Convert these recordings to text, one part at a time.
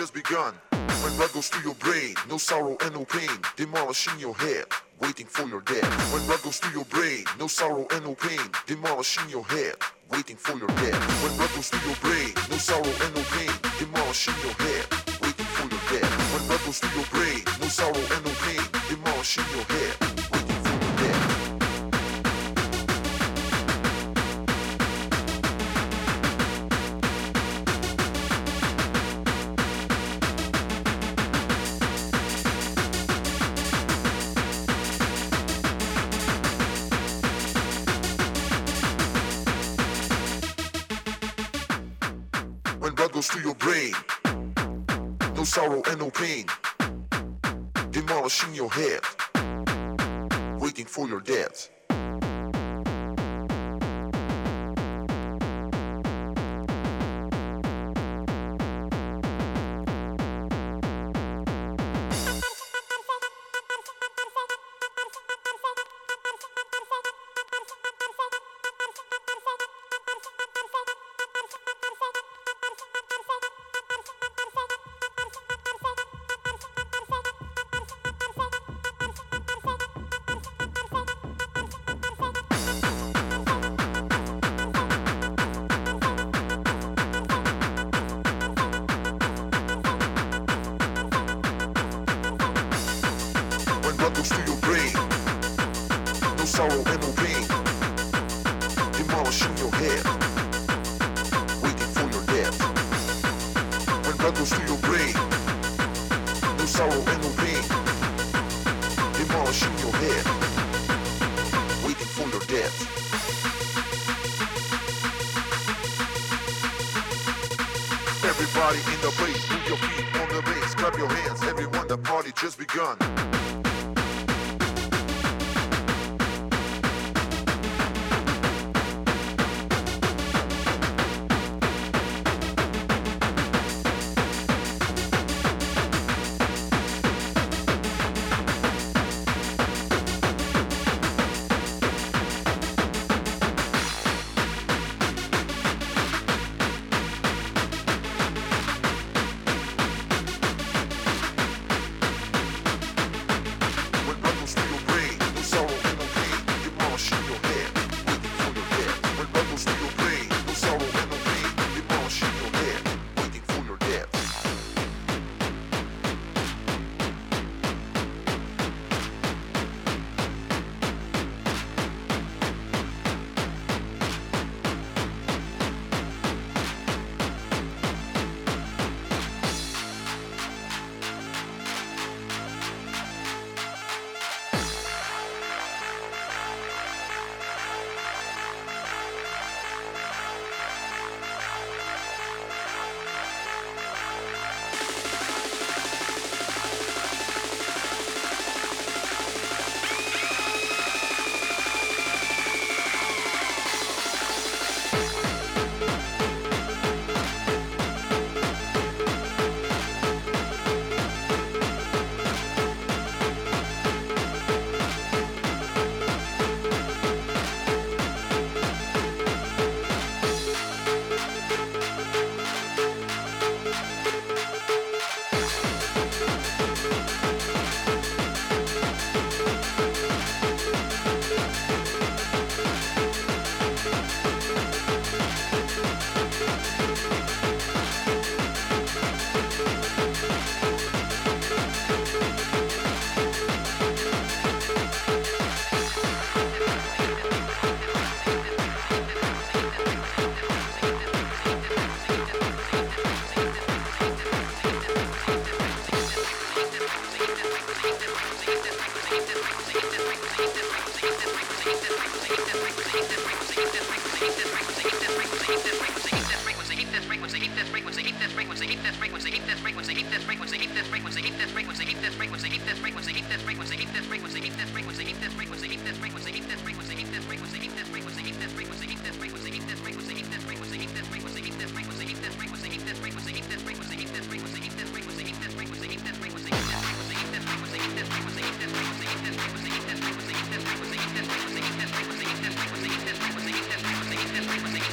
just begun. When blood goes through your brain, no sorrow and no pain, demolishing your head, waiting for your death. When blood goes through your brain, no sorrow and no pain, demolishing your head, waiting for your death. When blood goes through your brain, no sorrow and no pain, demolishing your head, waiting for your death. When blood goes through your brain, no sorrow and no pain, demolishing your head. sorrow Waiting for your death.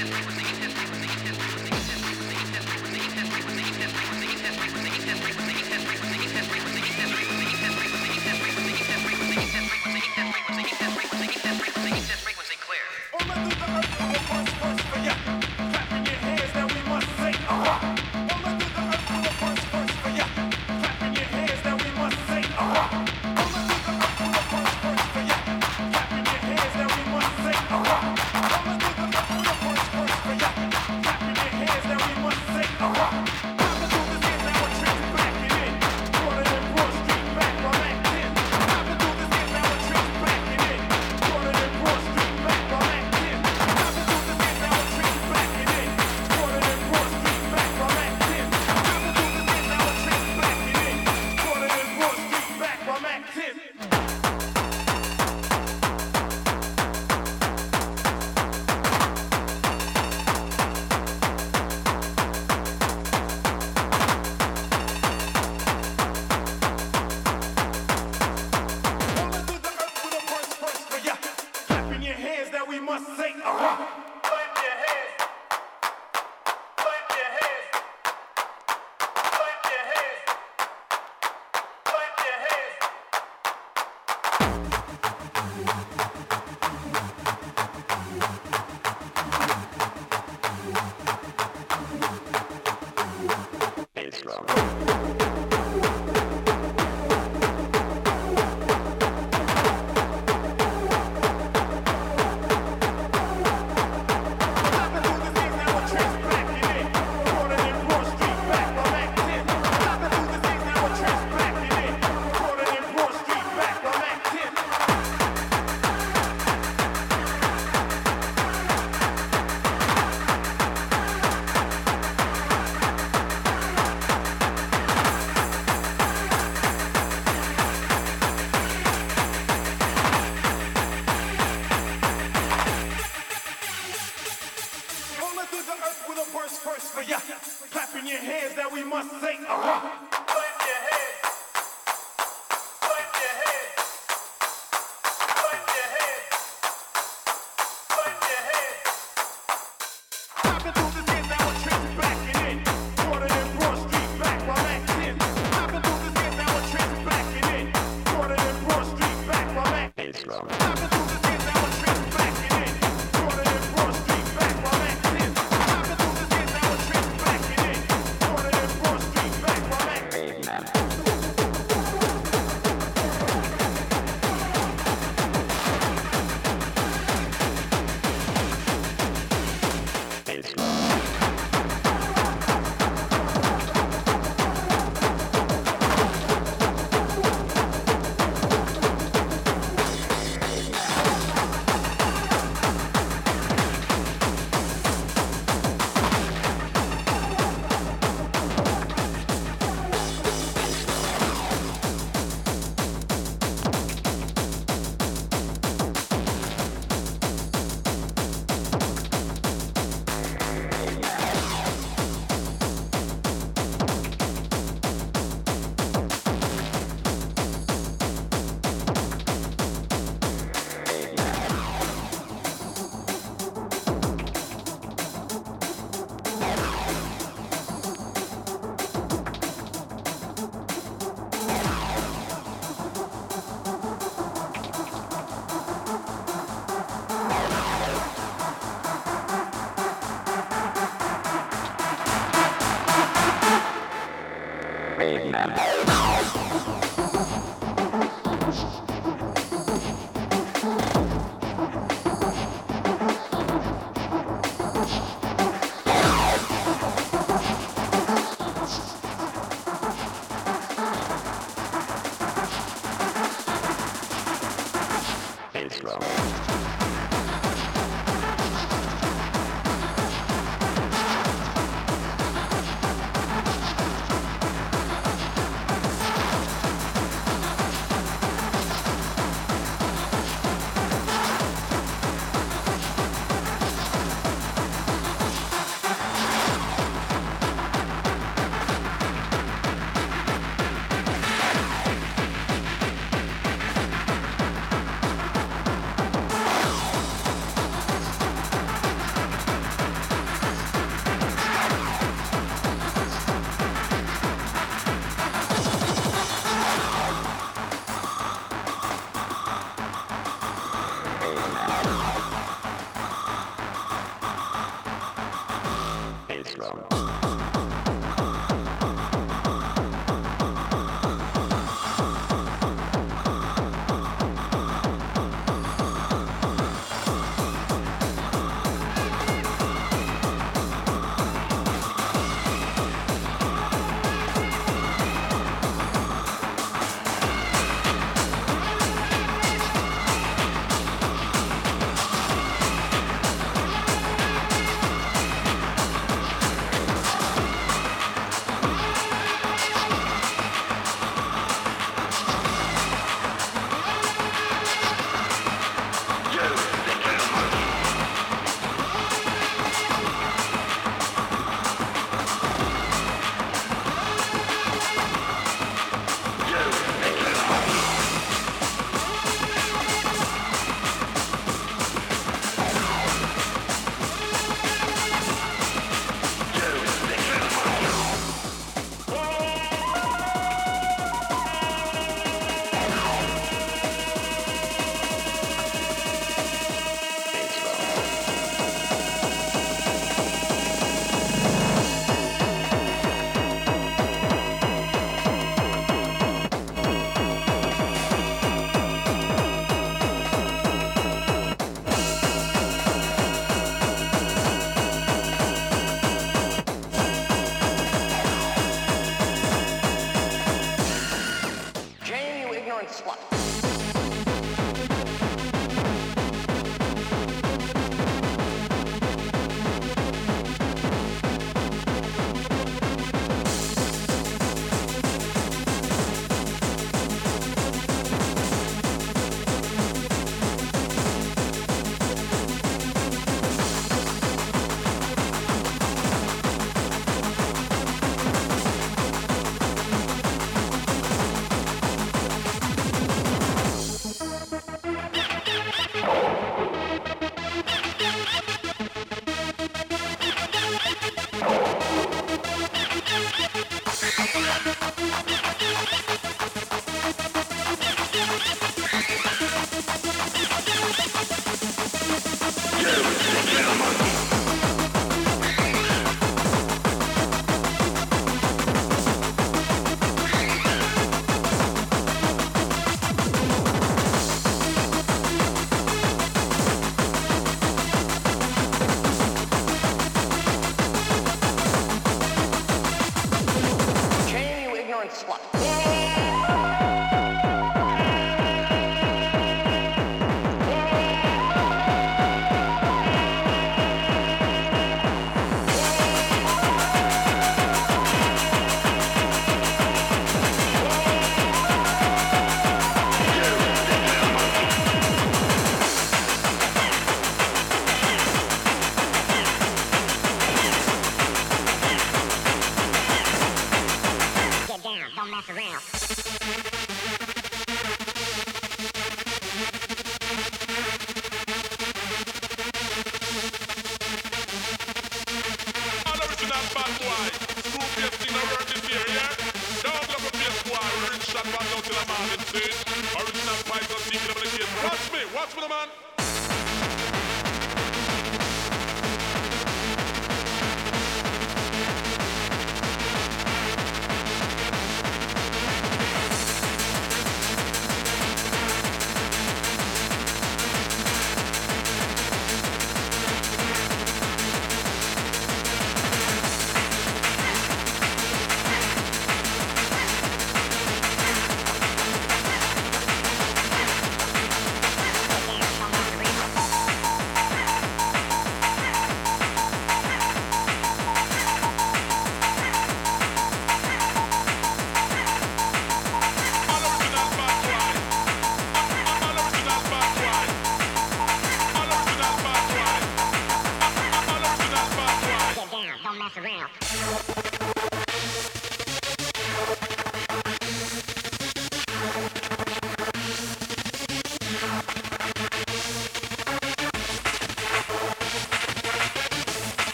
Yeah.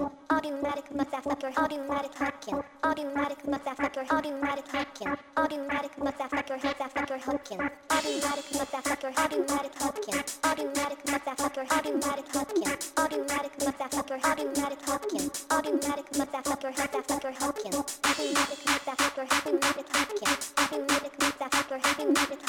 automatic hooking, automatic motherfucker, automatic hooking, automatic motherfucker, automatic hooking, automatic motherfucker, motherfucker hooking, automatic motherfucker, automatic hooking, automatic motherfucker, automatic hooking, automatic motherfucker, automatic hooking, automatic motherfucker, motherfucker hooking, automatic motherfucker, automatic automatic motherfucker, automatic hooking, automatic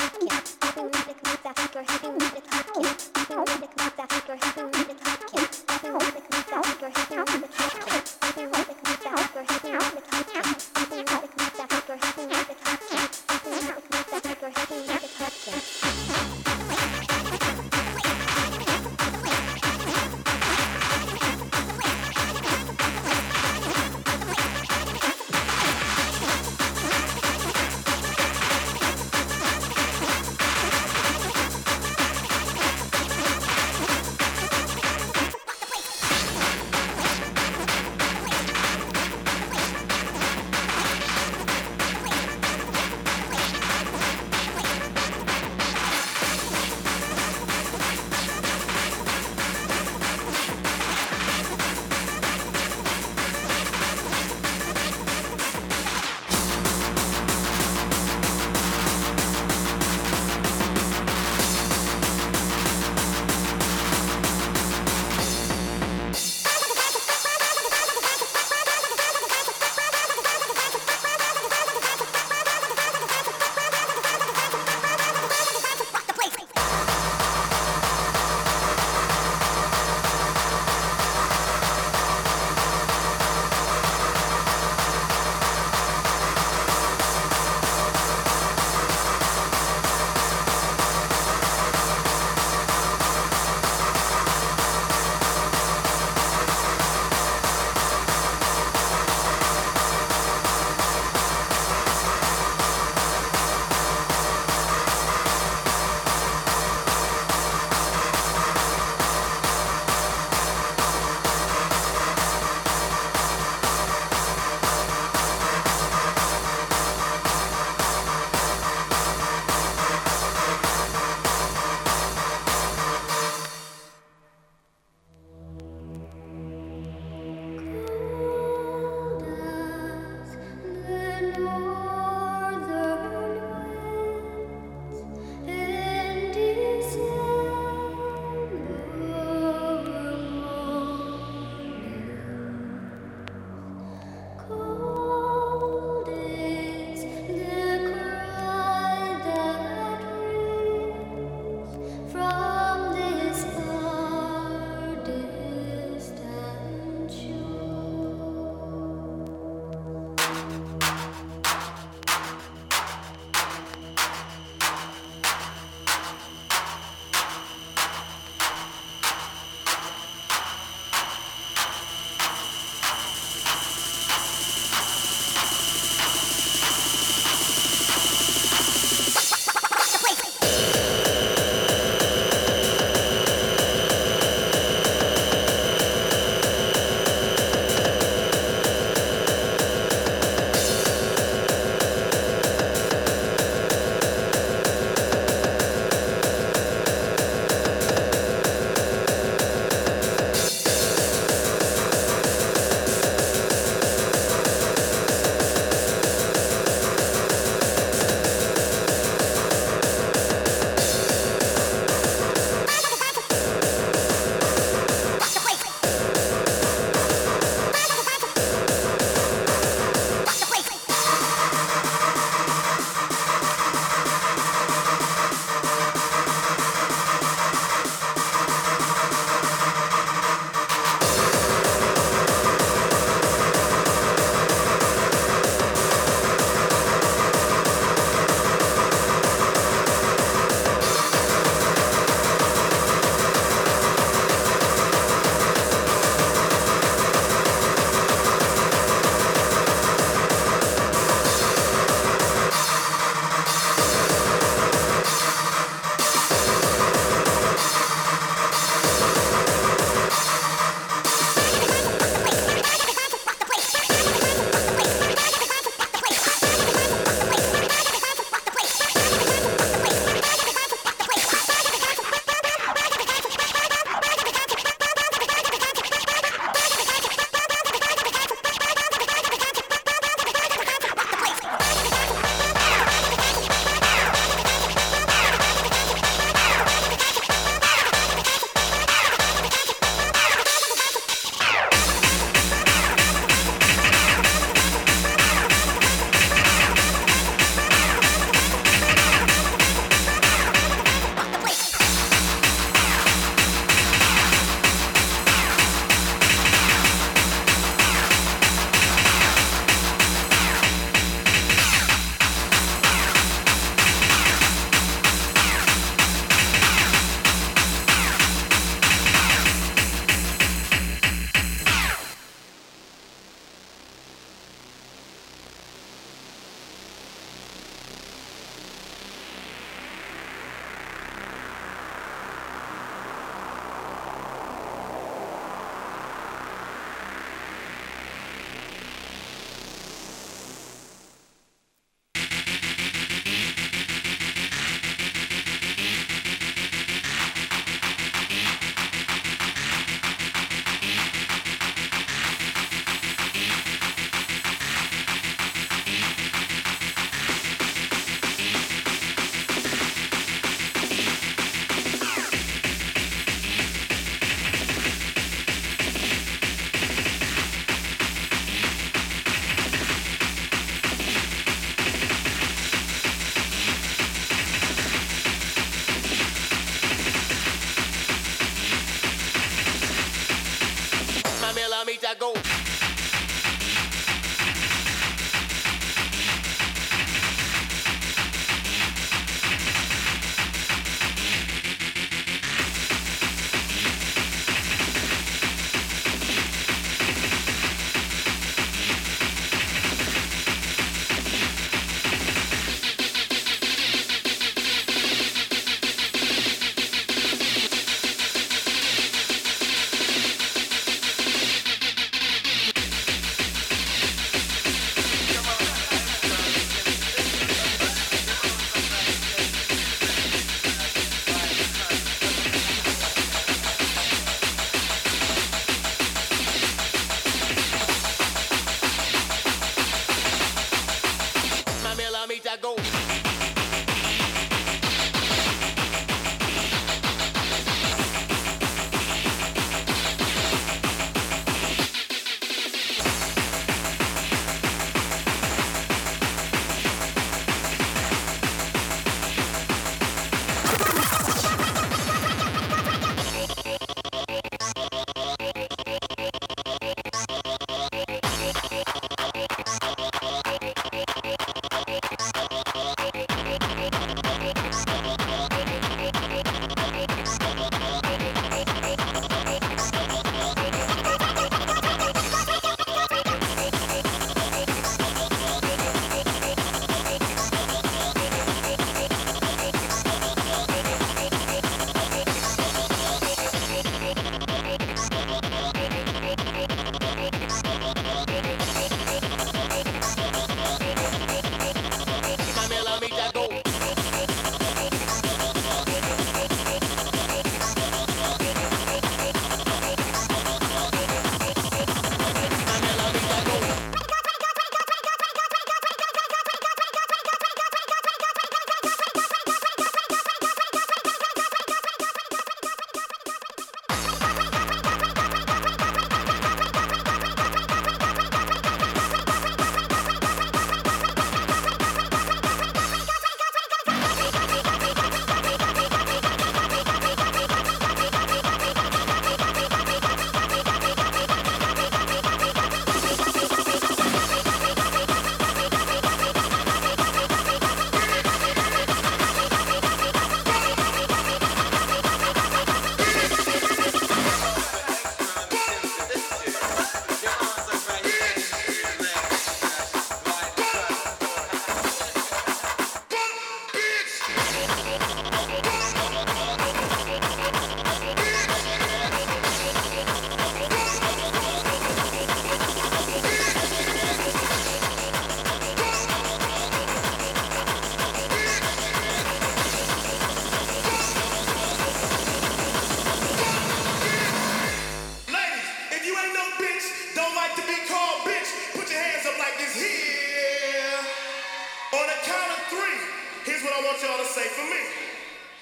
the count of three, here's what I want y'all to say for me.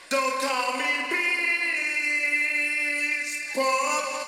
Don't call me Beast Punk.